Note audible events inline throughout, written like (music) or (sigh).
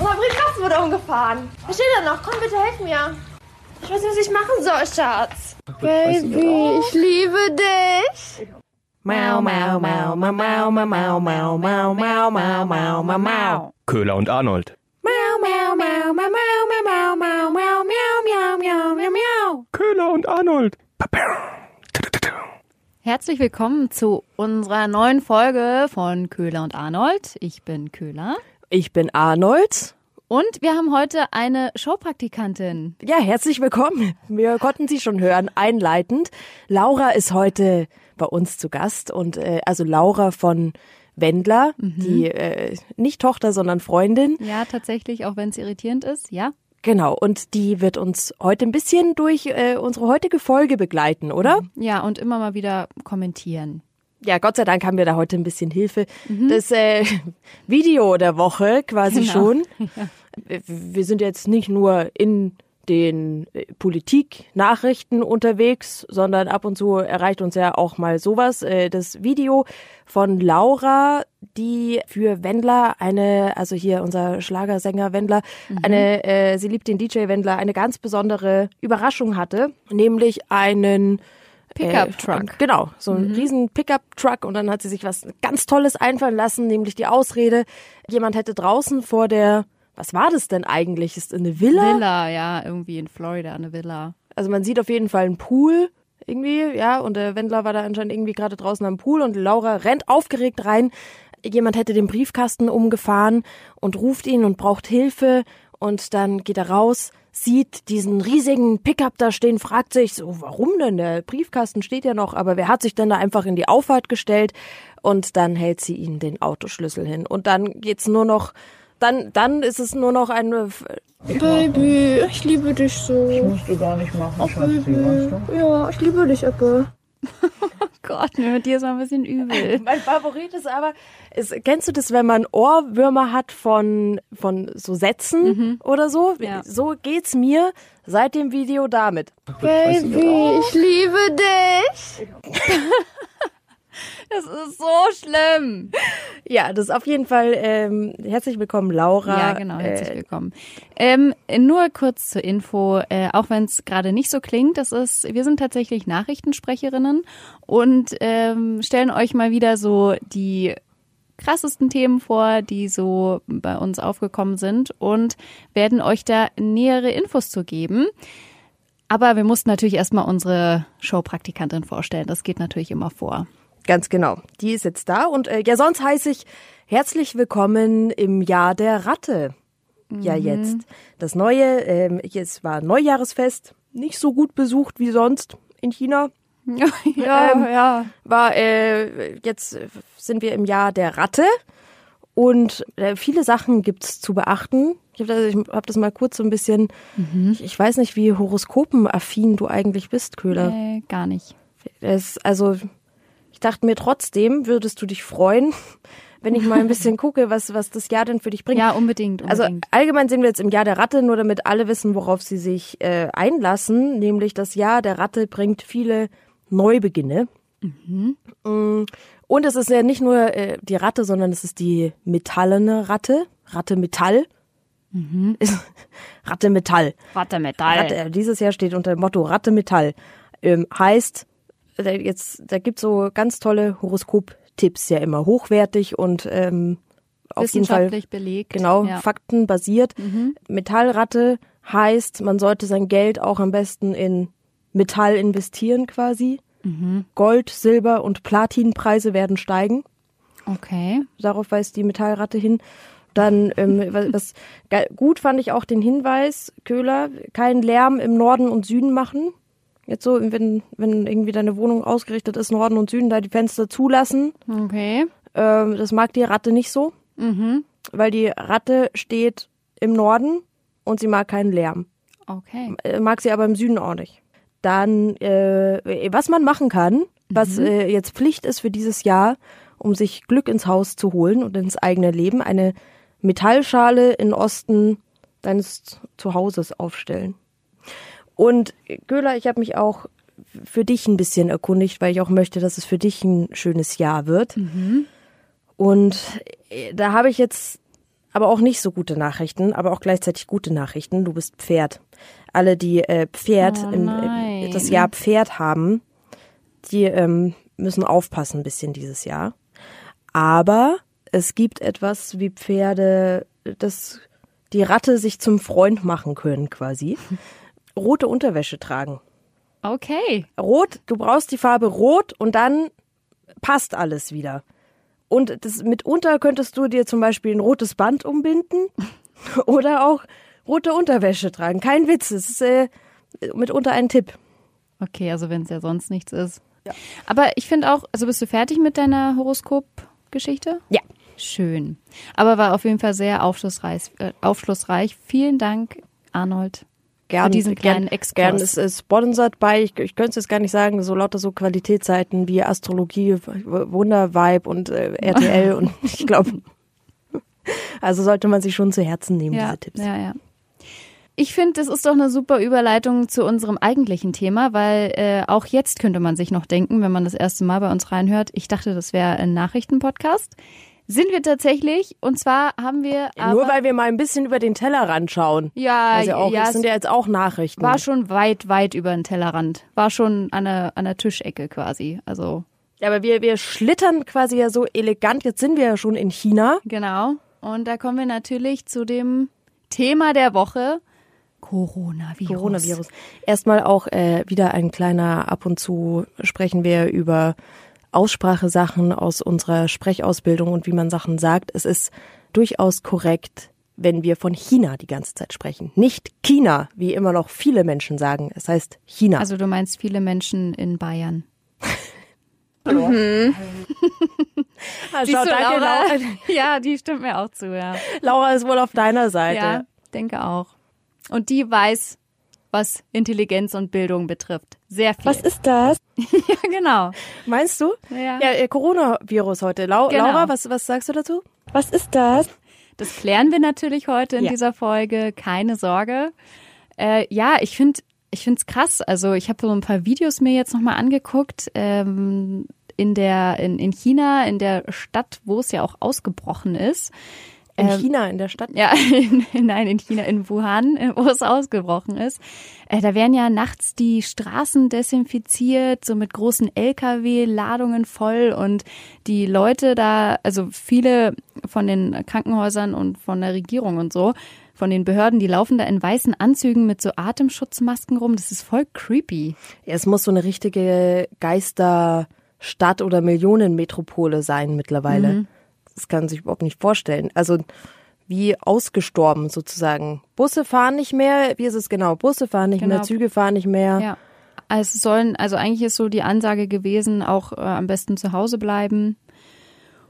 Unser Briefkasten wurde umgefahren. Was steht da noch? Komm, bitte helf mir. Ich weiß nicht, was ich machen soll, Schatz. Baby, ich liebe dich. Mau, mau, mau, mau, mau, mau, mau, mau, mau, mau, mau, mau, mau, mau. Köhler und Arnold. Mau, mau, mau, mau, mau, mau, mau, mau, mau, miau, miau, miau, miau, miau. Köhler und Arnold. Herzlich willkommen zu unserer neuen Folge von Köhler und Arnold. Ich bin Köhler. Ich bin Arnold. Und wir haben heute eine Showpraktikantin. Ja, herzlich willkommen. Wir konnten Sie schon hören, einleitend. Laura ist heute bei uns zu Gast und äh, also Laura von Wendler, die äh, nicht Tochter, sondern Freundin. Ja, tatsächlich, auch wenn es irritierend ist, ja. Genau, und die wird uns heute ein bisschen durch äh, unsere heutige Folge begleiten, oder? Ja, und immer mal wieder kommentieren. Ja, Gott sei Dank haben wir da heute ein bisschen Hilfe. Das äh, (laughs) Video der Woche quasi Genau. schon. (laughs) Wir- Wir sind jetzt nicht nur in den äh, Politik-Nachrichten unterwegs, sondern ab und zu erreicht uns ja auch mal sowas. Äh, Das Video von Laura, die für Wendler eine, also hier unser Schlagersänger Wendler, eine, äh, sie liebt den DJ Wendler, eine ganz besondere Überraschung hatte, nämlich einen Pickup-Truck. Äh, genau, so ein riesen Pickup-Truck und dann hat sie sich was ganz Tolles einfallen lassen, nämlich die Ausrede, jemand hätte draußen vor der, was war das denn eigentlich? Ist eine Villa? Villa, ja, irgendwie in Florida, eine Villa. Also man sieht auf jeden Fall einen Pool irgendwie, ja, und der Wendler war da anscheinend irgendwie gerade draußen am Pool und Laura rennt aufgeregt rein. Jemand hätte den Briefkasten umgefahren und ruft ihn und braucht Hilfe und dann geht er raus, sieht diesen riesigen Pickup da stehen, fragt sich so, warum denn? Der Briefkasten steht ja noch, aber wer hat sich denn da einfach in die Auffahrt gestellt? Und dann hält sie ihm den Autoschlüssel hin und dann geht's nur noch, dann, dann ist es nur noch eine Baby, ich liebe dich so. musst du gar nicht machen, Schatzi, weißt du? Ja, ich liebe dich, Ecke. Gott, mir mit dir ist mal ein bisschen übel. (laughs) Mein Favorit ist aber, ist, kennst du das, wenn man Ohrwürmer hat von, von so Sätzen oder so? Ja. So geht's mir seit dem Video damit. Baby, ich liebe dich. (laughs) Das ist so schlimm. Ja, das ist auf jeden Fall, ähm, herzlich willkommen, Laura. Ja, genau, herzlich Äh, willkommen. Ähm, nur kurz zur Info, äh, auch wenn es gerade nicht so klingt, das ist, wir sind tatsächlich Nachrichtensprecherinnen und ähm, stellen euch mal wieder so die krassesten Themen vor, die so bei uns aufgekommen sind und werden euch da nähere Infos zu geben. Aber wir mussten natürlich erstmal unsere Showpraktikantin vorstellen. Das geht natürlich immer vor. Ganz genau. Die ist jetzt da und äh, ja, sonst heiße ich herzlich willkommen im Jahr der Ratte. Ja, jetzt. Das neue, ähm, es war Neujahresfest, nicht so gut besucht wie sonst in China. (laughs) ja, Ähm, ja. war äh, jetzt sind wir im Jahr der Ratte und äh, viele Sachen gibt's zu beachten. Ich habe das, hab das mal kurz so ein bisschen. Ich, ich weiß nicht, wie horoskopenaffin du eigentlich bist, Köhler. Äh, gar nicht. Es, also ich dachte mir trotzdem, würdest du dich freuen, (laughs) wenn ich mal ein bisschen gucke, was was das Jahr denn für dich bringt. Ja, unbedingt. Also unbedingt. allgemein sind wir jetzt im Jahr der Ratte, nur damit alle wissen, worauf sie sich äh, einlassen. Nämlich das Jahr der Ratte bringt viele Neubeginne. Mm. Und es ist ja nicht nur äh, die Ratte, sondern es ist die metallene Ratte. Ratte Metall. Ist- (laughs) Ratte Metall. Warte, Metall. Ratte, dieses Jahr steht unter dem Motto Ratte Metall. Ähm, heißt, da, jetzt, da gibt so ganz tolle Horoskop-Tipps ja immer hochwertig und ähm, auf jeden Fall Wissenschaftlich belegt. Genau, Ja. faktenbasiert. Metallratte heißt, man sollte sein Geld auch am besten in Metall investieren quasi. Gold, Silber und Platinpreise werden steigen. Okay. Darauf weist die Metallratte hin. Dann, ähm, (laughs) was, gut fand ich auch den Hinweis, Köhler, keinen Lärm im Norden und Süden machen. Jetzt so, wenn, wenn irgendwie deine Wohnung ausgerichtet ist, Norden und Süden, da die Fenster zulassen. Okay. Ähm, das mag die Ratte nicht so, Mhm. weil die Ratte steht im Norden und sie mag keinen Lärm. Okay. Äh, mag sie aber im Süden auch nicht. Dann, äh, was man machen kann, was äh, jetzt Pflicht ist für dieses Jahr, um sich Glück ins Haus zu holen und ins eigene Leben, eine Metallschale in Osten deines Zuhauses aufstellen. Und äh, Göhler, ich habe mich auch für dich ein bisschen erkundigt, weil ich auch möchte, dass es für dich ein schönes Jahr wird. Und äh, da habe ich jetzt aber auch nicht so gute Nachrichten, aber auch gleichzeitig gute Nachrichten. Du bist Pferd. Alle, die äh, Pferd, Oh im, im, das Jahr Pferd haben, die ähm, müssen aufpassen ein bisschen dieses Jahr. Aber es gibt etwas wie Pferde, das die Ratte sich zum Freund machen können quasi. (laughs) Rote Unterwäsche tragen. Okay. Rot, du brauchst die Farbe Rot und dann passt alles wieder. Und das, mitunter könntest du dir zum Beispiel ein rotes Band umbinden (laughs) oder auch rote Unterwäsche tragen. Kein Witz, es ist äh, mitunter ein Tipp. Okay, also wenn es ja sonst nichts ist. Aber ich finde auch, also bist du fertig mit deiner Horoskop-Geschichte? Ja. Schön. Aber war auf jeden Fall sehr aufschlussreich. Äh, aufschlussreich. Vielen Dank, Arnold. Gern, diesen kleinen gern, Exkurs. Gern ist es sponsert bei, ich, ich könnte es jetzt gar nicht sagen, so lauter so Qualitätsseiten wie Astrologie, W- Wundervibe und äh, RTL (laughs) und ich glaube, also sollte man sich schon zu Herzen nehmen, Ja, diese Tipps. ja, ja. Ich finde, das ist doch eine super Überleitung zu unserem eigentlichen Thema, weil äh, auch jetzt könnte man sich noch denken, wenn man das erste Mal bei uns reinhört, ich dachte, das wäre ein Nachrichtenpodcast. Sind wir tatsächlich. Und zwar haben wir Nur weil wir mal ein bisschen über den Tellerrand schauen. ja, Also auch, ja, das sind ja jetzt auch Nachrichten. war schon weit, weit über den Tellerrand. War schon an der, an der Tischecke quasi. Also Ja, aber wir, wir schlittern quasi ja so elegant. Jetzt sind wir ja schon in China. genau. Und da kommen wir natürlich zu dem Thema der Woche. Coronavirus. Coronavirus. Erstmal auch äh, wieder ein kleiner, ab und zu sprechen wir über Aussprachesachen aus unserer Sprechausbildung und wie man Sachen sagt. Es ist durchaus korrekt, wenn wir von China die ganze Zeit sprechen. Nicht China, wie immer noch viele Menschen sagen. Es heißt China. Also du meinst viele Menschen in Bayern. (laughs) Ah, Siehst schau, du, danke, Laura? Laura. (laughs) Ja, die stimmt mir auch zu, ja. Laura ist wohl auf deiner Seite. Ja, denke auch. Und die weiß, was Intelligenz und Bildung betrifft. Sehr viel. Was ist das? (laughs) ja, genau. Meinst du? Ja. Ja, äh, Coronavirus heute. Lau Genau. Laura, was, was sagst du dazu? Was ist das? Das klären wir natürlich heute in Ja. dieser Folge. Keine Sorge. Äh, ja, ich finde ich finde es krass. Also ich habe so ein paar Videos mir jetzt nochmal angeguckt. Ähm, in der in, in China, in der Stadt, wo es ja auch ausgebrochen ist. In Ähm, China, in der Stadt? Ja, (laughs) in, nein, in China, in Wuhan, äh, wo es ausgebrochen ist. Äh, da werden ja nachts die Straßen desinfiziert, so mit großen LKW-Ladungen voll und die Leute da, also viele von den Krankenhäusern und von der Regierung und so, von den Behörden, die laufen da in weißen Anzügen mit so Atemschutzmasken rum. Das ist voll creepy. Ja, es muss so eine richtige Geisterstadt oder Millionenmetropole sein mittlerweile. Mhm. Das kann man sich überhaupt nicht vorstellen. Also wie ausgestorben sozusagen. Busse fahren nicht mehr. Wie ist es genau? Busse fahren nicht Genau. mehr, Züge fahren nicht mehr. Ja. Also es sollen, also eigentlich ist so die Ansage gewesen, auch äh, am besten zu Hause bleiben.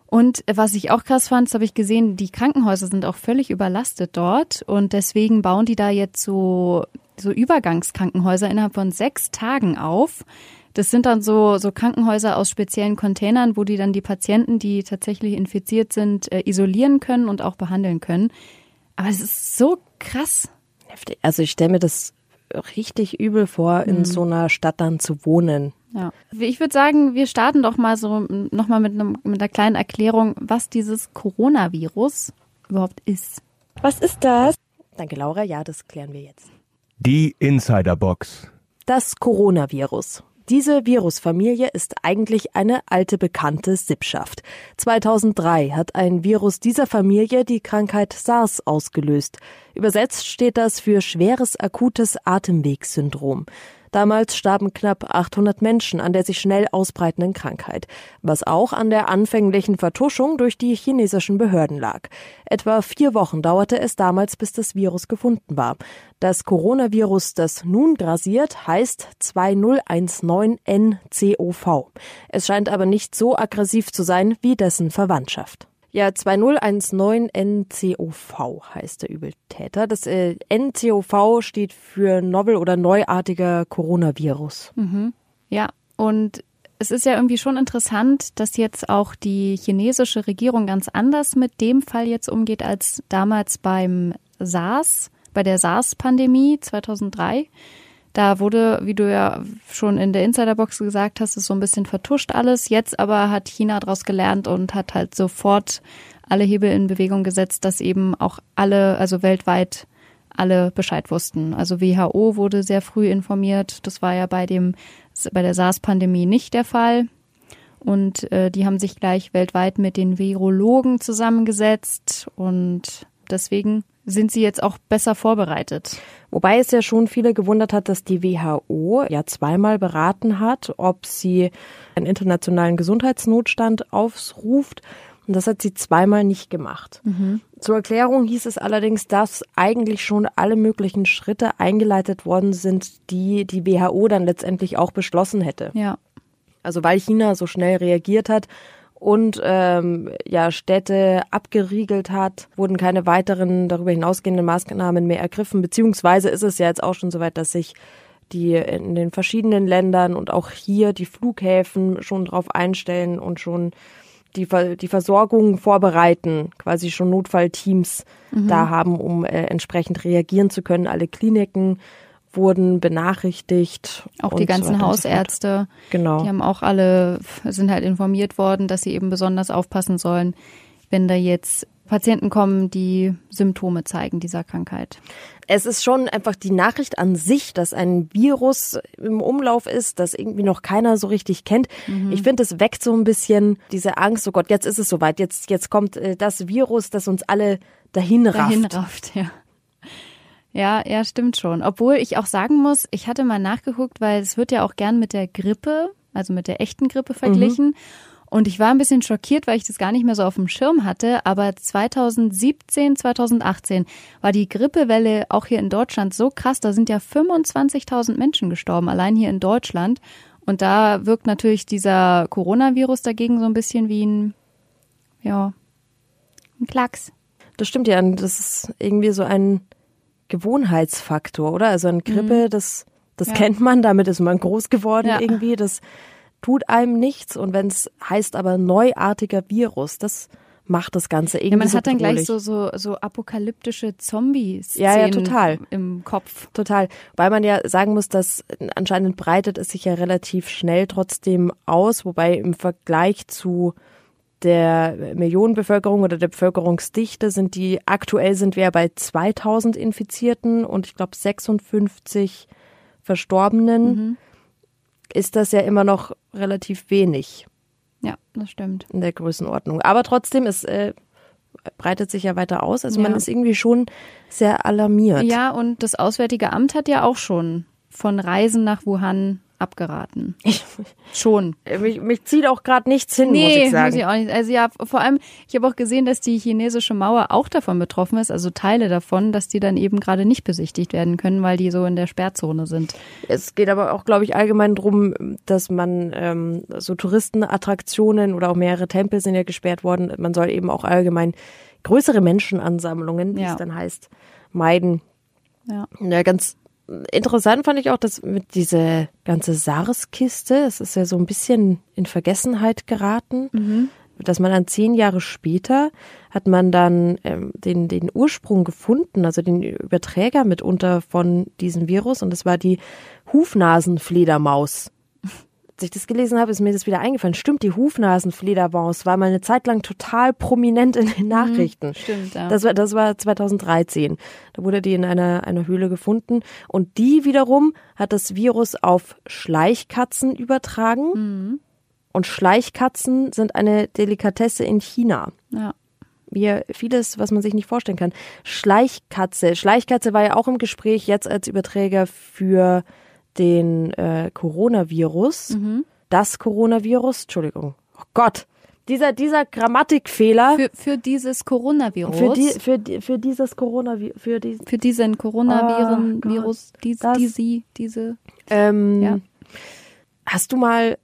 Und was ich auch krass fand, das habe ich gesehen, die Krankenhäuser sind auch völlig überlastet dort und deswegen bauen die da jetzt so, so Übergangskrankenhäuser innerhalb von sechs Tagen auf. Das sind dann so, so Krankenhäuser aus speziellen Containern, wo die dann die Patienten, die tatsächlich infiziert sind, äh, isolieren können und auch behandeln können. Aber es ist so krass. Heftig. Also ich stelle mir das richtig übel vor, Mhm. in so einer Stadt dann zu wohnen. Ja. Ich würde sagen, wir starten doch mal so nochmal mit, einem, mit einer kleinen Erklärung, was dieses Coronavirus überhaupt ist. Was ist das? Danke, Laura. Ja, das klären wir jetzt. Die Insiderbox. Das Coronavirus. Diese Virusfamilie ist eigentlich eine alte bekannte Sippschaft. 2003 hat ein Virus dieser Familie die Krankheit SARS ausgelöst. Übersetzt steht das für schweres akutes Atemwegssyndrom. Damals starben knapp 800 Menschen an der sich schnell ausbreitenden Krankheit, was auch an der anfänglichen Vertuschung durch die chinesischen Behörden lag. Etwa vier Wochen dauerte es damals, bis das Virus gefunden war. Das Coronavirus, das nun grasiert, heißt 2019NCOV. Es scheint aber nicht so aggressiv zu sein wie dessen Verwandtschaft. Ja, 2019NCOV heißt der Übeltäter. Das äh, NCOV steht für Novel oder neuartiger Coronavirus. Ja, und es ist ja irgendwie schon interessant, dass jetzt auch die chinesische Regierung ganz anders mit dem Fall jetzt umgeht als damals beim SARS, bei der SARS-Pandemie 2003. Da wurde, wie du ja schon in der Insiderbox gesagt hast, ist so ein bisschen vertuscht alles. Jetzt aber hat China daraus gelernt und hat halt sofort alle Hebel in Bewegung gesetzt, dass eben auch alle, also weltweit alle Bescheid wussten. Also WHO wurde sehr früh informiert. Das war ja bei dem bei der SARS-Pandemie nicht der Fall. Und äh, die haben sich gleich weltweit mit den Virologen zusammengesetzt und deswegen sind sie jetzt auch besser vorbereitet. Wobei es ja schon viele gewundert hat, dass die WHO ja zweimal beraten hat, ob sie einen internationalen Gesundheitsnotstand aufruft. Und das hat sie zweimal nicht gemacht. Mhm. Zur Erklärung hieß es allerdings, dass eigentlich schon alle möglichen Schritte eingeleitet worden sind, die die WHO dann letztendlich auch beschlossen hätte. Ja. Also weil China so schnell reagiert hat und ähm, ja Städte abgeriegelt hat, wurden keine weiteren darüber hinausgehenden Maßnahmen mehr ergriffen. Beziehungsweise ist es ja jetzt auch schon soweit, dass sich die in den verschiedenen Ländern und auch hier die Flughäfen schon drauf einstellen und schon die, die Versorgung vorbereiten, quasi schon Notfallteams mhm. da haben, um äh, entsprechend reagieren zu können. Alle Kliniken wurden benachrichtigt. Auch die ganzen so Hausärzte. Genau. Die haben auch alle, sind halt informiert worden, dass sie eben besonders aufpassen sollen, wenn da jetzt Patienten kommen, die Symptome zeigen dieser Krankheit. Es ist schon einfach die Nachricht an sich, dass ein Virus im Umlauf ist, das irgendwie noch keiner so richtig kennt. Mhm. Ich finde, es weckt so ein bisschen diese Angst, oh Gott, jetzt ist es soweit, jetzt, jetzt kommt äh, das Virus, das uns alle dahin rafft. Dahin rafft, ja. Ja, ja, stimmt schon. Obwohl ich auch sagen muss, ich hatte mal nachgeguckt, weil es wird ja auch gern mit der Grippe, also mit der echten Grippe verglichen. Mhm. Und ich war ein bisschen schockiert, weil ich das gar nicht mehr so auf dem Schirm hatte. Aber 2017, 2018 war die Grippewelle auch hier in Deutschland so krass. Da sind ja 25.000 Menschen gestorben, allein hier in Deutschland. Und da wirkt natürlich dieser Coronavirus dagegen so ein bisschen wie ein, ja, ein Klacks. Das stimmt ja. Das ist irgendwie so ein Gewohnheitsfaktor, oder? Also ein Grippe, mhm. das, das ja. kennt man, damit ist man groß geworden ja. irgendwie. Das tut einem nichts. Und wenn es heißt aber neuartiger Virus, das macht das Ganze irgendwie. Ja, man so hat dann gleich so, so, so apokalyptische Zombies ja, ja, total. im Kopf. Total. Weil man ja sagen muss, dass anscheinend breitet es sich ja relativ schnell trotzdem aus, wobei im Vergleich zu der Millionenbevölkerung oder der Bevölkerungsdichte sind die, aktuell sind wir bei 2000 Infizierten und ich glaube 56 Verstorbenen. Mhm ist das ja immer noch relativ wenig. Ja, das stimmt. In der Größenordnung. Aber trotzdem, es äh, breitet sich ja weiter aus. Also ja. man ist irgendwie schon sehr alarmiert. Ja, und das Auswärtige Amt hat ja auch schon von Reisen nach Wuhan abgeraten. Ich, Schon. Mich, mich zieht auch gerade nichts hin, nee, muss ich sagen. Muss ich auch nicht. Also ja, vor allem, ich habe auch gesehen, dass die chinesische Mauer auch davon betroffen ist, also Teile davon, dass die dann eben gerade nicht besichtigt werden können, weil die so in der Sperrzone sind. Es geht aber auch, glaube ich, allgemein drum, dass man ähm, so Touristenattraktionen oder auch mehrere Tempel sind ja gesperrt worden. Man soll eben auch allgemein größere Menschenansammlungen, wie ja. es dann heißt, meiden. Ja. ja, ganz interessant fand ich auch, dass mit diese ganze SARS-Kiste, es ist ja so ein bisschen in Vergessenheit geraten, mhm. dass man dann zehn Jahre später hat man dann ähm, den, den Ursprung gefunden, also den Überträger mitunter von diesem Virus und das war die Hufnasenfledermaus als ich das gelesen habe, ist mir das wieder eingefallen. Stimmt, die Hufnasenfledermaus war mal eine Zeit lang total prominent in den mhm, Nachrichten. Mhm, stimmt, ja. Das war, das war 2013. Da wurde die in einer, einer Höhle gefunden. Und die wiederum hat das Virus auf Schleichkatzen übertragen. Mhm. Und Schleichkatzen sind eine Delikatesse in China. Ja wie vieles, was man sich nicht vorstellen kann. Schleichkatze. Schleichkatze war ja auch im Gespräch jetzt als Überträger für den äh, Coronavirus, mhm. das Coronavirus, Entschuldigung, oh Gott, dieser, dieser Grammatikfehler. Für, für dieses Coronavirus. Für, die, für, die, für dieses Coronavirus. Für, die, für diesen Coronaviren-Virus. Oh, dies, diese, diese. Ähm, ja. Hast du mal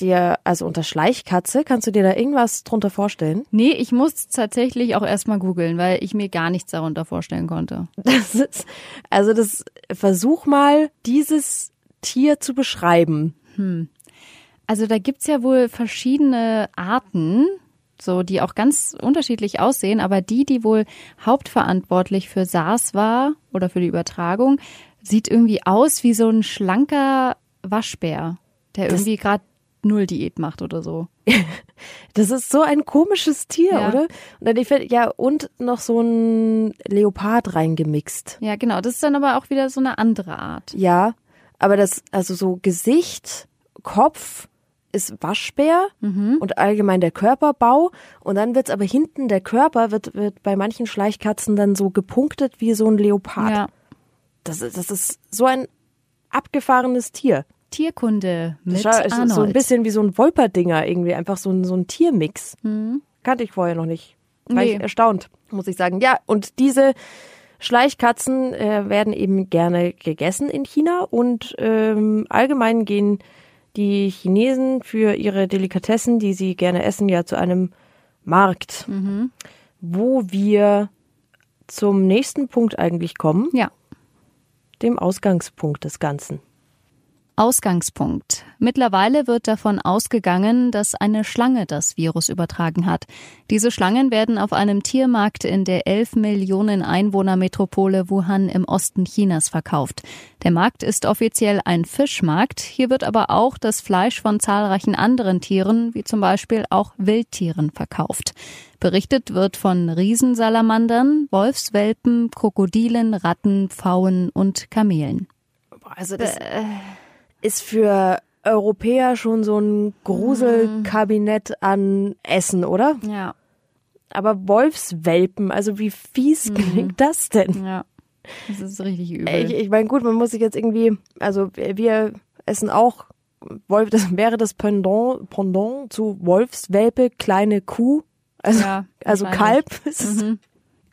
dir, also unter Schleichkatze, kannst du dir da irgendwas drunter vorstellen? Nee, ich muss tatsächlich auch erstmal googeln, weil ich mir gar nichts darunter vorstellen konnte. Das ist, also das, versuch mal, dieses Tier zu beschreiben? Hm. Also da gibt's ja wohl verschiedene Arten, so die auch ganz unterschiedlich aussehen, aber die, die wohl hauptverantwortlich für SARS war oder für die Übertragung, sieht irgendwie aus wie so ein schlanker Waschbär, der Das- irgendwie gerade null Diät macht oder so. (laughs) Das ist so ein komisches Tier, Ja. oder? Und dann ich find, ja und noch so ein Leopard reingemixt. Ja, genau. Das ist dann aber auch wieder so eine andere Art. Ja, aber das also so Gesicht, Kopf ist Waschbär und allgemein der Körperbau und dann wird's aber hinten der Körper wird wird bei manchen Schleichkatzen dann so gepunktet wie so ein Leopard. Ja. Das, ist- das ist so ein abgefahrenes Tier. Tierkunde mit Das ist Arnold. so ein bisschen wie so ein Wolperdinger irgendwie, einfach so ein, so ein Tiermix. Kannte ich vorher noch nicht. War Nee. ich erstaunt, muss ich sagen. Ja, und diese Schleichkatzen äh, werden eben gerne gegessen in China und ähm, allgemein gehen die Chinesen für ihre Delikatessen, die sie gerne essen, ja zu einem Markt, wo wir zum nächsten Punkt eigentlich kommen, Ja. dem Ausgangspunkt des Ganzen. Ausgangspunkt. Mittlerweile wird davon ausgegangen, dass eine Schlange das Virus übertragen hat. Diese Schlangen werden auf einem Tiermarkt in der 11 Millionen Einwohnermetropole Wuhan im Osten Chinas verkauft. Der Markt ist offiziell ein Fischmarkt. Hier wird aber auch das Fleisch von zahlreichen anderen Tieren, wie zum Beispiel auch Wildtieren, verkauft. Berichtet wird von Riesensalamandern, Wolfswelpen, Krokodilen, Ratten, Pfauen und Kamelen. Also das ist für Europäer schon so ein Gruselkabinett an Essen, oder? Ja, Aber Wolfswelpen, also wie fies klingt das denn? ja. Das ist richtig übel. Ich, ich meine, gut, man muss sich jetzt irgendwie, also wir essen auch Wolf, das wäre das Pendant, Pendant zu Wolfswelpe, kleine Kuh. Also, Ja, also. Kalb (laughs) ist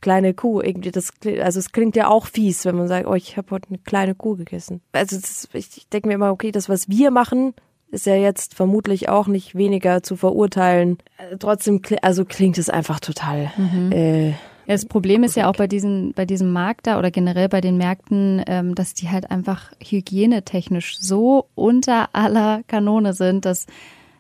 kleine Kuh. Irgendwie, das, also es klingt ja auch fies, wenn man sagt, oh, ich habe heute eine kleine Kuh gegessen. Also das, ich denke mir immer, okay, das, was wir machen, ist ja jetzt vermutlich auch nicht weniger zu verurteilen. Äh, Trotzdem, also klingt es einfach total. Äh, Ja, das Problem ist ja auch bei diesen, bei diesem Markt da oder generell bei den Märkten, ähm, dass die halt einfach hygienetechnisch so unter aller Kanone sind, dass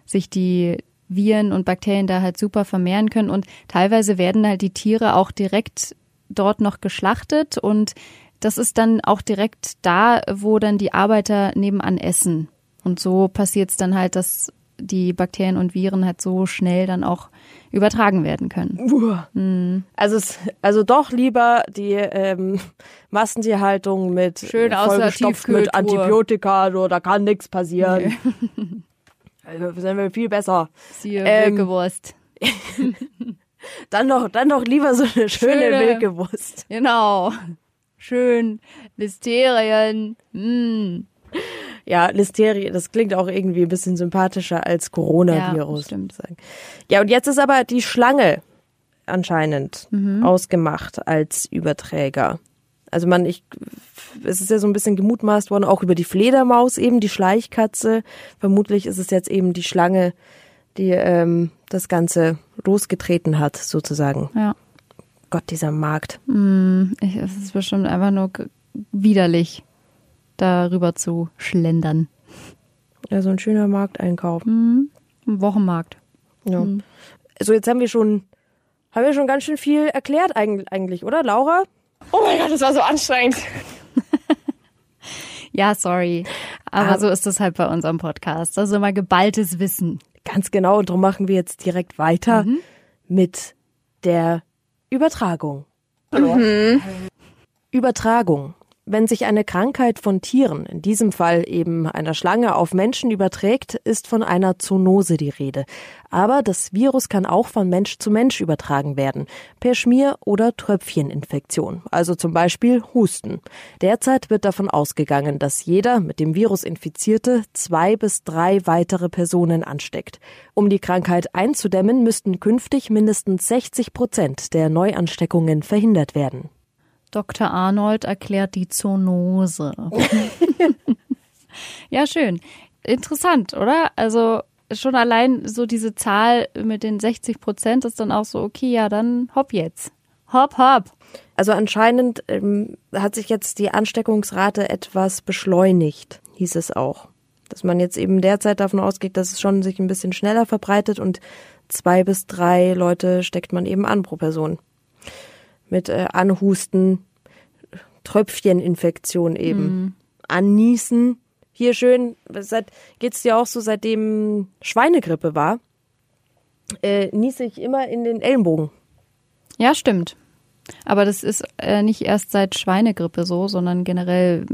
sich die Viren und Bakterien da halt super vermehren können und teilweise werden halt die Tiere auch direkt dort noch geschlachtet und das ist dann auch direkt da, wo dann die Arbeiter nebenan essen. Und so passiert es dann halt, dass die Bakterien und Viren halt so schnell dann auch übertragen werden können. Also, es, also doch lieber die ähm, Massentierhaltung mit Schön vollgestopft mit. Antibiotika, so, da kann nichts passieren. Also (laughs) sind wir viel besser. Siehe Ähm, Wilkewurst. (laughs) Dann doch, dann doch lieber so eine schöne, Schöne. Wildgewurst. Genau. Schön. Listerien. Mm. Ja, Listerie, das klingt auch irgendwie ein bisschen sympathischer als Coronavirus. Ja, stimmt. sagen. Ja, und jetzt ist aber die Schlange anscheinend ausgemacht als Überträger. Also man, ich, es ist ja so ein bisschen gemutmaßt worden, auch über die Fledermaus eben, die Schleichkatze. Vermutlich ist es jetzt eben die Schlange, die ähm, das Ganze losgetreten hat, sozusagen. Ja. Gott, dieser Markt. Ich, es ist bestimmt einfach nur widerlich, darüber zu schlendern. Ja, so ein schöner Markteinkauf. Im Wochenmarkt. Ja. Also jetzt haben wir schon, haben wir schon ganz schön viel erklärt eigentlich, eigentlich, oder Laura? Oh mein Gott, das war so anstrengend. Ja, sorry. Aber Aber- so ist es halt bei unserem Podcast. Ist immer geballtes Wissen. Ganz genau, und darum machen wir jetzt direkt weiter mit der Übertragung. Übertragung. Wenn sich eine Krankheit von Tieren, in diesem Fall eben einer Schlange, auf Menschen überträgt, ist von einer Zoonose die Rede. Aber das Virus kann auch von Mensch zu Mensch übertragen werden, per Schmier- oder Tröpfcheninfektion, also zum Beispiel Husten. Derzeit wird davon ausgegangen, dass jeder mit dem Virus Infizierte zwei bis drei weitere Personen ansteckt. Um die Krankheit einzudämmen, müssten künftig mindestens 60 Prozent der Neuansteckungen verhindert werden. Dr. Arnold erklärt die Zoonose. (laughs) ja, schön. Interessant, oder? Also schon allein so diese Zahl mit den 60 Prozent ist dann auch so, okay, ja, dann hopp jetzt. Hopp, hopp. Also anscheinend ähm, hat sich jetzt die Ansteckungsrate etwas beschleunigt, hieß es auch. Dass man jetzt eben derzeit davon ausgeht, dass es schon sich ein bisschen schneller verbreitet und zwei bis drei Leute steckt man eben an pro Person. Mit äh, Anhusten, Tröpfcheninfektion eben. Anniesen. Hier schön, seit, geht's dir auch so, seitdem Schweinegrippe war, äh, niese ich immer in den Ellenbogen. Ja, stimmt. Aber das ist äh, nicht erst seit Schweinegrippe so, sondern generell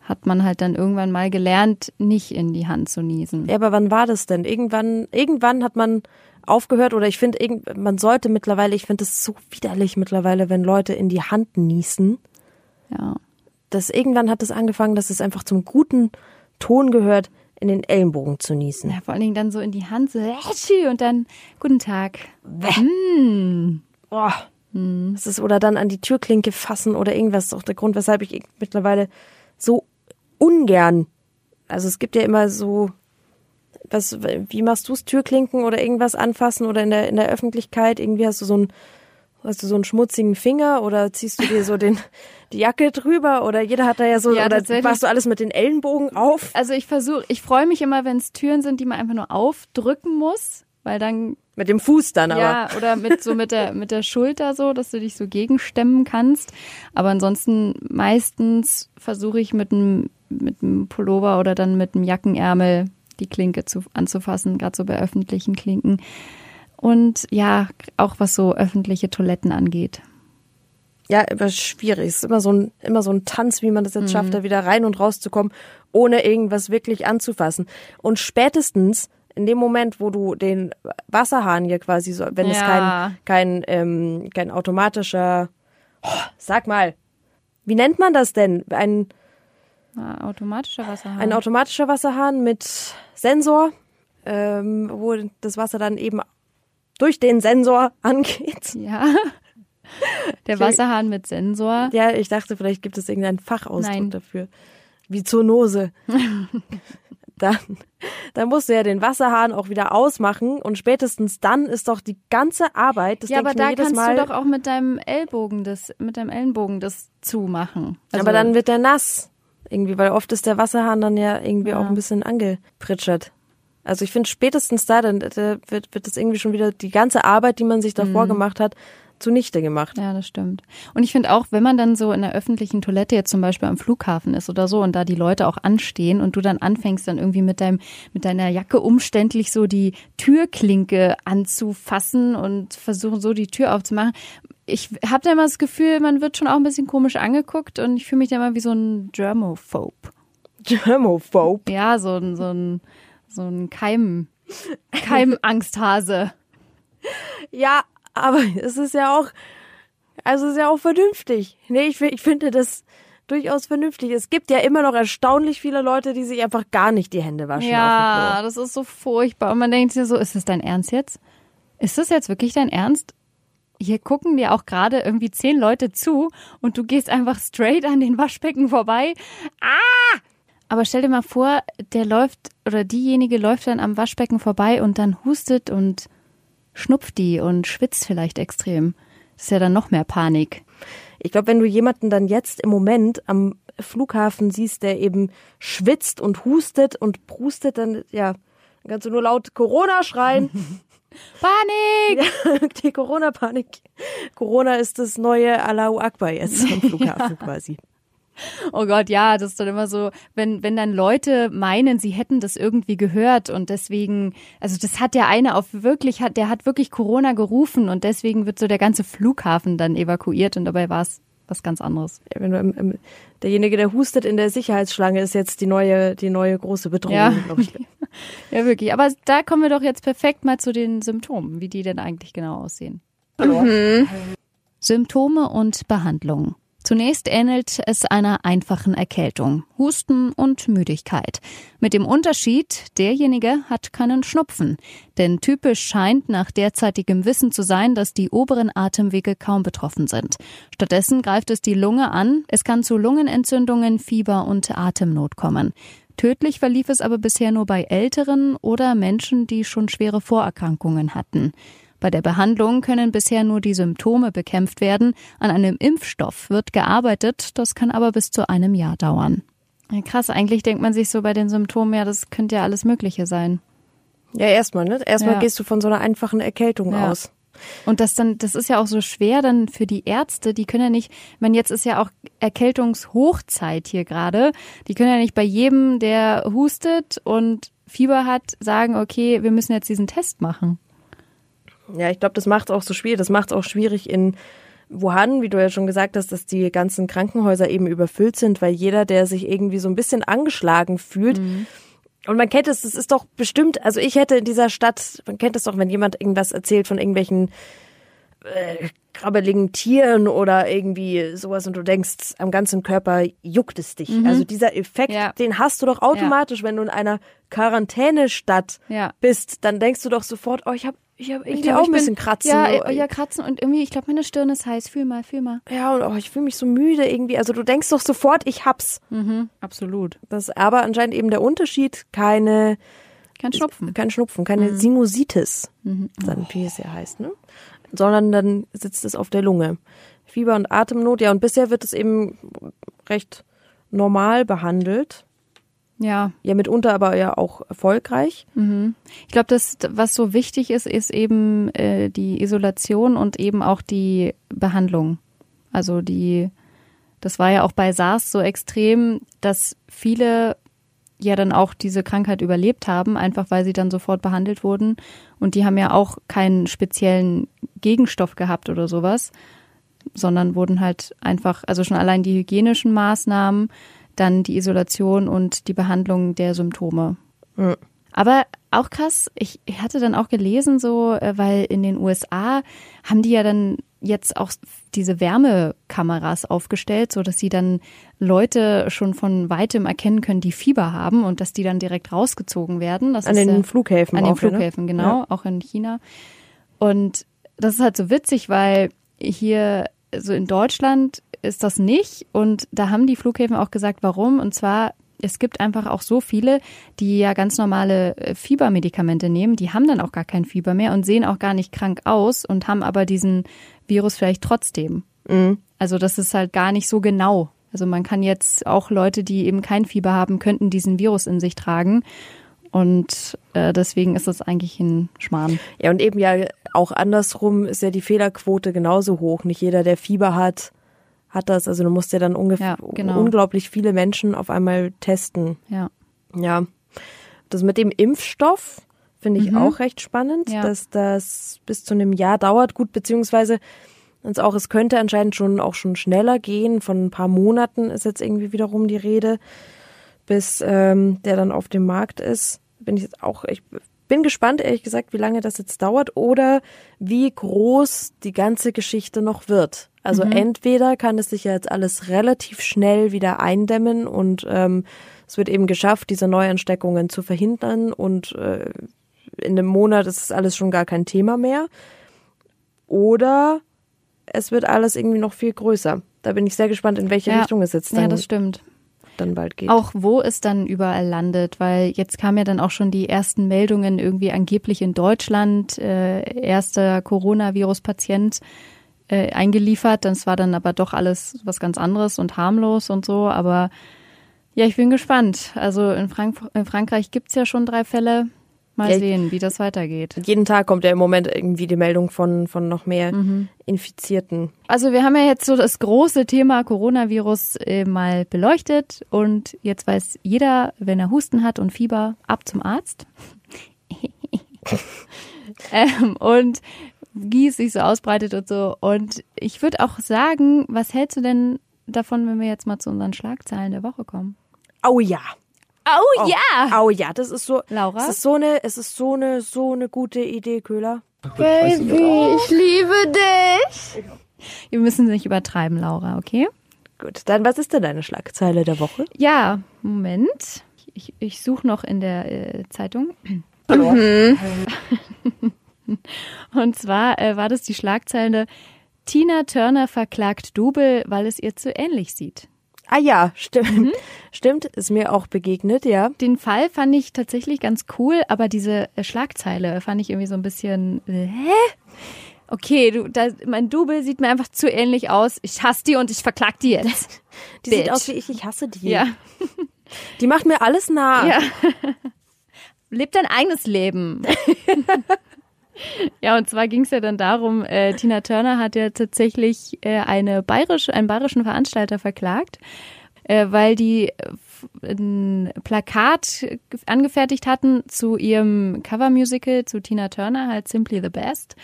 hat man halt dann irgendwann mal gelernt, nicht in die Hand zu niesen. Ja, aber wann war das denn? Irgendwann, irgendwann hat man aufgehört oder ich finde, man sollte mittlerweile, ich finde es so widerlich mittlerweile, wenn Leute in die Hand niesen. Ja. Das irgendwann hat es angefangen, dass es einfach zum guten Ton gehört, in den Ellenbogen zu niesen. ja. Vor allen Dingen dann so in die Hand, so und dann Guten Tag. Mm. Oh. Das ist, oder dann an die Türklinke fassen oder irgendwas. Das ist auch der Grund, weshalb ich mittlerweile so ungern. Also es gibt ja immer so, was, wie machst du's, Türklinken oder irgendwas anfassen oder in der, in der Öffentlichkeit? Irgendwie hast du so einen, hast du so einen schmutzigen Finger oder ziehst du dir so den, (laughs) die Jacke drüber oder jeder hat da ja so, Ja, oder machst du alles mit den Ellenbogen auf? Also ich versuche, ich freue mich immer, wenn es Türen sind, die man einfach nur aufdrücken muss, weil dann Mit dem Fuß dann aber. Ja, oder mit so mit der mit der Schulter so, dass du dich so gegenstemmen kannst. Aber ansonsten meistens versuche ich mit einem mit einem Pullover oder dann mit einem Jackenärmel die Klinke zu, anzufassen, gerade so bei öffentlichen Klinken. Und ja, auch was so öffentliche Toiletten angeht. Ja, aber schwierig. Es ist immer so ein, immer so ein Tanz, wie man das jetzt schafft, da wieder rein und rauszukommen, ohne irgendwas wirklich anzufassen. Und spätestens in dem Moment, wo du den Wasserhahn hier quasi so, wenn es Ja. kein, kein, ähm, kein automatischer, oh, sag mal, wie nennt man das denn? Ein, Ah, automatischer Wasserhahn. ein automatischer Wasserhahn mit Sensor, ähm, wo das Wasser dann eben durch den Sensor (laughs) angeht. ja. Der Wasserhahn mit Sensor. Ja, ich dachte, vielleicht gibt es irgendeinen Fachausdruck Nein. dafür. Wie Zoonose. (laughs) dann, dann musst du ja den Wasserhahn auch wieder ausmachen und spätestens dann ist doch die ganze Arbeit, das Ja, aber da kannst Mal, du doch auch mit deinem Ellbogen das, mit deinem Ellenbogen das zumachen. Also, aber dann wird der nass. Irgendwie, weil oft ist der Wasserhahn dann ja irgendwie auch ein bisschen angepritschert. Also ich finde spätestens da, dann wird, wird das irgendwie schon wieder die ganze Arbeit, die man sich davor Mhm. gemacht hat, zunichte gemacht. Ja, das stimmt. Und ich finde auch, wenn man dann so in der öffentlichen Toilette jetzt zum Beispiel am Flughafen ist oder so und da die Leute auch anstehen und du dann anfängst dann irgendwie mit deinem, mit deiner Jacke umständlich so die Türklinke anzufassen und versuchen so die Tür aufzumachen. Ich habe da immer das Gefühl, man wird schon auch ein bisschen komisch angeguckt und ich fühle mich da immer wie so ein Germophobe. Germophobe. Ja, so ein, so ein, so ein Keim, Keimangsthase. Ja, aber es ist ja auch, also es ist ja auch vernünftig. Nee, ich, ich finde das durchaus vernünftig. Es gibt ja immer noch erstaunlich viele Leute, die sich einfach gar nicht die Hände waschen Ja, das ist so furchtbar. Und man denkt sich so, ist das dein Ernst jetzt? Ist das jetzt wirklich dein Ernst? Hier gucken dir auch gerade irgendwie zehn Leute zu und du gehst einfach straight an den Waschbecken vorbei. Ah! Aber stell dir mal vor, der läuft oder diejenige läuft dann am Waschbecken vorbei und dann hustet und schnupft die und schwitzt vielleicht extrem. Das ist ja dann noch mehr Panik. Ich glaube, wenn du jemanden dann jetzt im Moment am Flughafen siehst, der eben schwitzt und hustet und prustet, dann, ja, dann kannst du nur laut Corona schreien. (laughs) Panik! (laughs) die Corona-Panik. Corona ist das neue Allahu Akbar jetzt am (laughs) Flughafen quasi. Oh Gott, ja, das ist dann immer so, wenn, wenn dann Leute meinen, sie hätten das irgendwie gehört und deswegen, also das hat der eine auf wirklich, hat, der hat wirklich Corona gerufen und deswegen wird so der ganze Flughafen dann evakuiert und dabei war es was ganz anderes. Wenn du im, derjenige, der hustet in der Sicherheitsschlange, ist jetzt die neue, die neue große Bedrohung, Ja. (laughs) Ja, wirklich. Aber da kommen wir doch jetzt perfekt mal zu den Symptomen, wie die denn eigentlich genau aussehen. Symptome und Behandlung. Zunächst ähnelt es einer einfachen Erkältung, Husten und Müdigkeit. Mit dem Unterschied, derjenige hat keinen Schnupfen. Denn typisch scheint nach derzeitigem Wissen zu sein, dass die oberen Atemwege kaum betroffen sind. Stattdessen greift es die Lunge an. Es kann zu Lungenentzündungen, Fieber und Atemnot kommen. Tödlich verlief es aber bisher nur bei Älteren oder Menschen, die schon schwere Vorerkrankungen hatten. Bei der Behandlung können bisher nur die Symptome bekämpft werden. An einem Impfstoff wird gearbeitet, das kann aber bis zu einem Jahr dauern. Krass, eigentlich denkt man sich so bei den Symptomen, ja, das könnte ja alles Mögliche sein. Ja, erstmal, ne? Erstmal Ja. gehst du von so einer einfachen Erkältung Ja. aus. Und das dann, das ist ja auch so schwer dann für die Ärzte, die können ja nicht, ich meine, jetzt ist ja auch Erkältungshochzeit hier gerade. Die können ja nicht bei jedem, der hustet und Fieber hat, sagen, okay, wir müssen jetzt diesen Test machen. Ja, ich glaube, das macht es auch so schwierig. Das macht es auch schwierig in Wuhan, wie du ja schon gesagt hast, dass die ganzen Krankenhäuser eben überfüllt sind, weil jeder, der sich irgendwie so ein bisschen angeschlagen fühlt, und man kennt es, das ist doch bestimmt, also ich hätte in dieser Stadt, man kennt es doch, wenn jemand irgendwas erzählt von irgendwelchen äh, krabbeligen Tieren oder irgendwie sowas und du denkst, am ganzen Körper juckt es dich. Also dieser Effekt, Ja. den hast du doch automatisch, wenn du in einer Quarantänestadt Ja. bist, dann denkst du doch sofort, oh, ich habe ich hab irgendwie glaub, auch ich ein bin- bisschen Kratzen. Ja, ja, kratzen und irgendwie, ich glaube, meine Stirn ist heiß. Fühl mal, fühl mal. Ja, und oh, ich fühle mich so müde irgendwie. Also du denkst doch sofort, ich hab's. Mhm, absolut. Das ist aber anscheinend eben der Unterschied, keine, Kein Schnupfen. kein Schnupfen, keine Sinusitis, dann wie es ja heißt, ne? Sondern dann sitzt es auf der Lunge. Fieber und Atemnot, ja, und bisher wird es eben recht normal behandelt. Ja, Ja, mitunter aber ja auch erfolgreich. Ich glaube, das, was so wichtig ist, ist eben äh, die Isolation und eben auch die Behandlung. Also die, das war ja auch bei SARS so extrem, dass viele ja dann auch diese Krankheit überlebt haben, einfach weil sie dann sofort behandelt wurden. Und die haben ja auch keinen speziellen Gegenstoff gehabt oder sowas, sondern wurden halt einfach, also schon allein die hygienischen Maßnahmen, dann die Isolation und die Behandlung der Symptome. Aber auch krass, ich hatte dann auch gelesen, so, äh, weil in den USA haben die ja dann jetzt auch diese Wärmekameras aufgestellt, so dass sie dann Leute schon von weitem erkennen können, die Fieber haben und dass die dann direkt rausgezogen werden. Das An den ja- Flughäfen An den auch, ja, ne? Flughäfen, genau, auch in China. Und das ist halt so witzig, weil hier so in Deutschland ist das nicht. Und da haben die Flughäfen auch gesagt, warum. Und zwar, es gibt einfach auch so viele, die ja ganz normale äh, Fiebermedikamente nehmen. Die haben dann auch gar kein Fieber mehr und sehen auch gar nicht krank aus und haben aber diesen Virus vielleicht trotzdem. Also das ist halt gar nicht so genau. Also man kann jetzt auch Leute, die eben kein Fieber haben, könnten diesen Virus in sich tragen. Und äh, deswegen ist das eigentlich ein Schmarrn. Ja, und eben ja auch andersrum ist ja die Fehlerquote genauso hoch. Nicht jeder, der Fieber hat, hat das. Also du musst ja dann ungefähr Ja, genau. unglaublich viele Menschen auf einmal testen. Ja. Ja. Das mit dem Impfstoff finde ich auch recht spannend, Mhm. Ja. dass das bis zu einem Jahr dauert. Gut, beziehungsweise uns auch, es könnte anscheinend schon auch schon schneller gehen. Von ein paar Monaten ist jetzt irgendwie wiederum die Rede, bis ähm, der dann auf dem Markt ist. Bin ich jetzt auch, ich bin gespannt, ehrlich gesagt, wie lange das jetzt dauert oder wie groß die ganze Geschichte noch wird. Also entweder kann es sich ja jetzt alles relativ schnell wieder eindämmen und ähm, es wird eben geschafft, diese Neuansteckungen zu verhindern und äh, in einem Monat ist es alles schon gar kein Thema mehr. Oder es wird alles irgendwie noch viel größer. Da bin ich sehr gespannt, in welche ja. Richtung es jetzt Ja, dann, das stimmt. dann bald geht. Auch wo es dann überall landet, weil jetzt kamen ja dann auch schon die ersten Meldungen irgendwie angeblich in Deutschland, äh, erster Coronavirus-Patient äh, eingeliefert. Das war dann aber doch alles was ganz anderes und harmlos und so. Aber ja, ich bin gespannt. Also in, Frank in Frankreich gibt's ja schon drei Fälle. Mal Ja, sehen, wie das weitergeht. Jeden Tag kommt ja im Moment irgendwie die Meldung von, von noch mehr Mhm. Infizierten. Also wir haben ja jetzt so das große Thema Coronavirus äh, mal beleuchtet und jetzt weiß jeder, wenn er Husten hat und Fieber, ab zum Arzt. (laughs) (laughs) ähm, und wie es sich so ausbreitet und so. Und ich würde auch sagen, was hältst du denn davon, wenn wir jetzt mal zu unseren Schlagzeilen der Woche kommen? Oh ja. Oh, Oh, ja! Oh ja, das ist so. Laura? Es ist so eine, es ist so eine, so eine gute Idee, Köhler. Baby, ich liebe dich. Wir müssen nicht übertreiben, Laura, okay? Gut, dann was ist denn deine Schlagzeile der Woche? Ja, Moment. Ich, ich suche noch in der äh, Zeitung. (laughs) (laughs) Und zwar äh, war das die Schlagzeile Tina Turner verklagt Double, weil es ihr zu ähnlich sieht. Ah ja, stimmt. Mhm. Stimmt, ist mir auch begegnet, ja. Den Fall fand ich tatsächlich ganz cool, aber diese äh, Schlagzeile fand ich irgendwie so ein bisschen, äh, hä? Okay, du, da, mein Double sieht mir einfach zu ähnlich aus. Ich hasse die und ich verklag die jetzt. (laughs) Die sieht Bitch. aus wie ich, ich hasse die. Ja, Die macht mir alles nach. ja. (laughs) Leb dein eigenes Leben. (laughs) Ja, und zwar ging es ja dann darum, äh, Tina Turner hat ja tatsächlich äh, eine bayerisch, einen bayerischen Veranstalter verklagt, äh, weil die ein Plakat angefertigt hatten zu ihrem Covermusical zu Tina Turner, halt Simply the Best.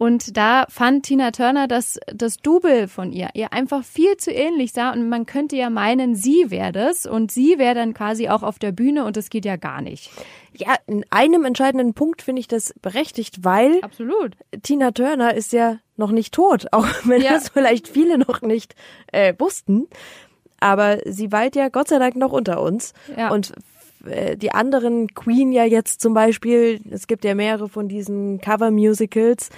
Und da fand Tina Turner, dass das Double von ihr ihr einfach viel zu ähnlich sah und man könnte ja meinen, sie wäre das und sie wäre dann quasi auch auf der Bühne und das geht ja gar nicht. Ja, in einem entscheidenden Punkt finde ich das berechtigt, weil Absolut. Tina Turner ist ja noch nicht tot, (laughs) auch wenn Ja. das vielleicht viele noch nicht äh, wussten. Aber sie weilt ja Gott sei Dank noch unter uns. Ja. Und äh, die anderen Queen ja jetzt zum Beispiel, es gibt ja mehrere von diesen Cover-Musicals,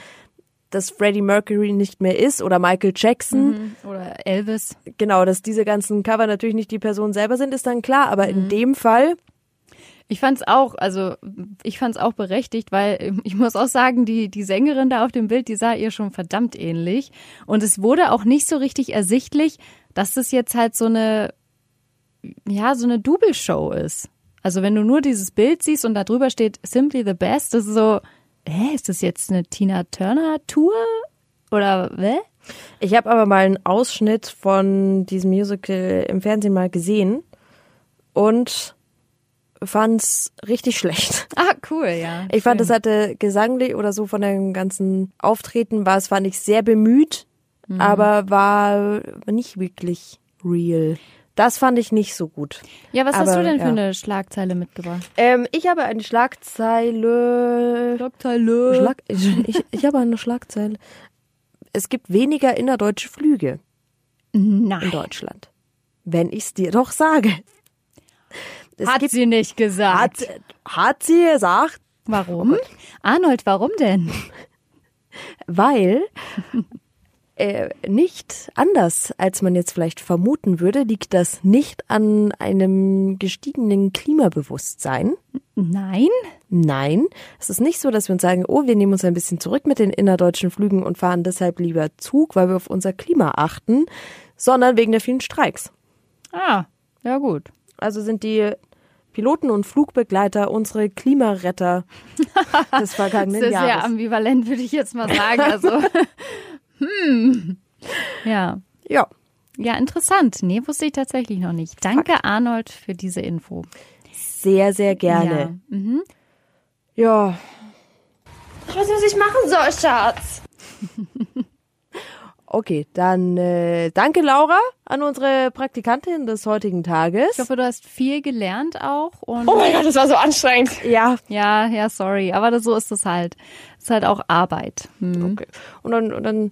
dass Freddie Mercury nicht mehr ist oder Michael Jackson. Oder Elvis. Genau, dass diese ganzen Cover natürlich nicht die Person selber sind, ist dann klar. Aber in dem Fall, Ich fand's auch, also ich fand's auch berechtigt, weil ich muss auch sagen, die, die Sängerin da auf dem Bild, die sah ihr schon verdammt ähnlich. Und es wurde auch nicht so richtig ersichtlich, dass das jetzt halt so eine, ja, so eine Double-Show ist. Also wenn du nur dieses Bild siehst und da drüber steht Simply the Best, das ist so, hä, ist das jetzt eine Tina Turner Tour? Oder, hä? ich habe aber mal einen Ausschnitt von diesem Musical im Fernsehen mal gesehen und fand's richtig schlecht. (laughs) Ah, cool, ja. Ich fand, es hatte gesanglich oder so von dem ganzen Auftreten war es, fand ich sehr bemüht, Mhm. aber war nicht wirklich real. Das fand ich nicht so gut. Ja, was hast aber, du denn für ja. eine Schlagzeile mitgebracht? Ähm, ich habe eine Schlagzeile. Schlagzeile. Schlag, ich, ich, ich habe eine Schlagzeile. Es gibt weniger innerdeutsche Flüge in Nein. Deutschland. Wenn ich's dir doch sage. Es Hat gibt, sie nicht gesagt. hat, hat sie gesagt, Warum? Arnold, warum denn? weil äh, nicht anders, als man jetzt vielleicht vermuten würde, liegt das nicht an einem gestiegenen Klimabewusstsein. Nein? Nein, es ist nicht so, dass wir uns sagen, oh, wir nehmen uns ein bisschen zurück mit den innerdeutschen Flügen und fahren deshalb lieber Zug, weil wir auf unser Klima achten, sondern wegen der vielen Streiks. Ah, ja gut. Also sind die Piloten und Flugbegleiter unsere Klimaretter (laughs) des vergangenen Das ist sehr Jahres. ambivalent, würde ich jetzt mal sagen. Also, (laughs) hm. Ja. Ja, Ja, interessant. Nee, wusste ich tatsächlich noch nicht. Danke, Arnold, für diese Info. sehr, sehr gerne. Ja. Mhm. Ja, Ich weiß nicht, was ich machen soll, Schatz. (laughs) okay, dann äh, danke Laura an unsere Praktikantin des heutigen Tages. Ich hoffe, du hast viel gelernt auch. Und Oh mein Gott, das war so anstrengend. ja, ja, ja, sorry. Aber das, so ist es halt. Es ist halt auch Arbeit. Hm. okay. Und dann, und dann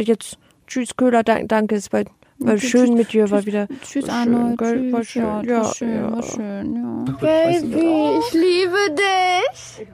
ich jetzt Tschüss Köhler, danke, danke, es war, war schön mit dir, war wieder Tschüss, war schön, Arnold. Tschüss. war schön, Ja, ja, war schön, ja. war schön, ja. Baby, ich liebe dich.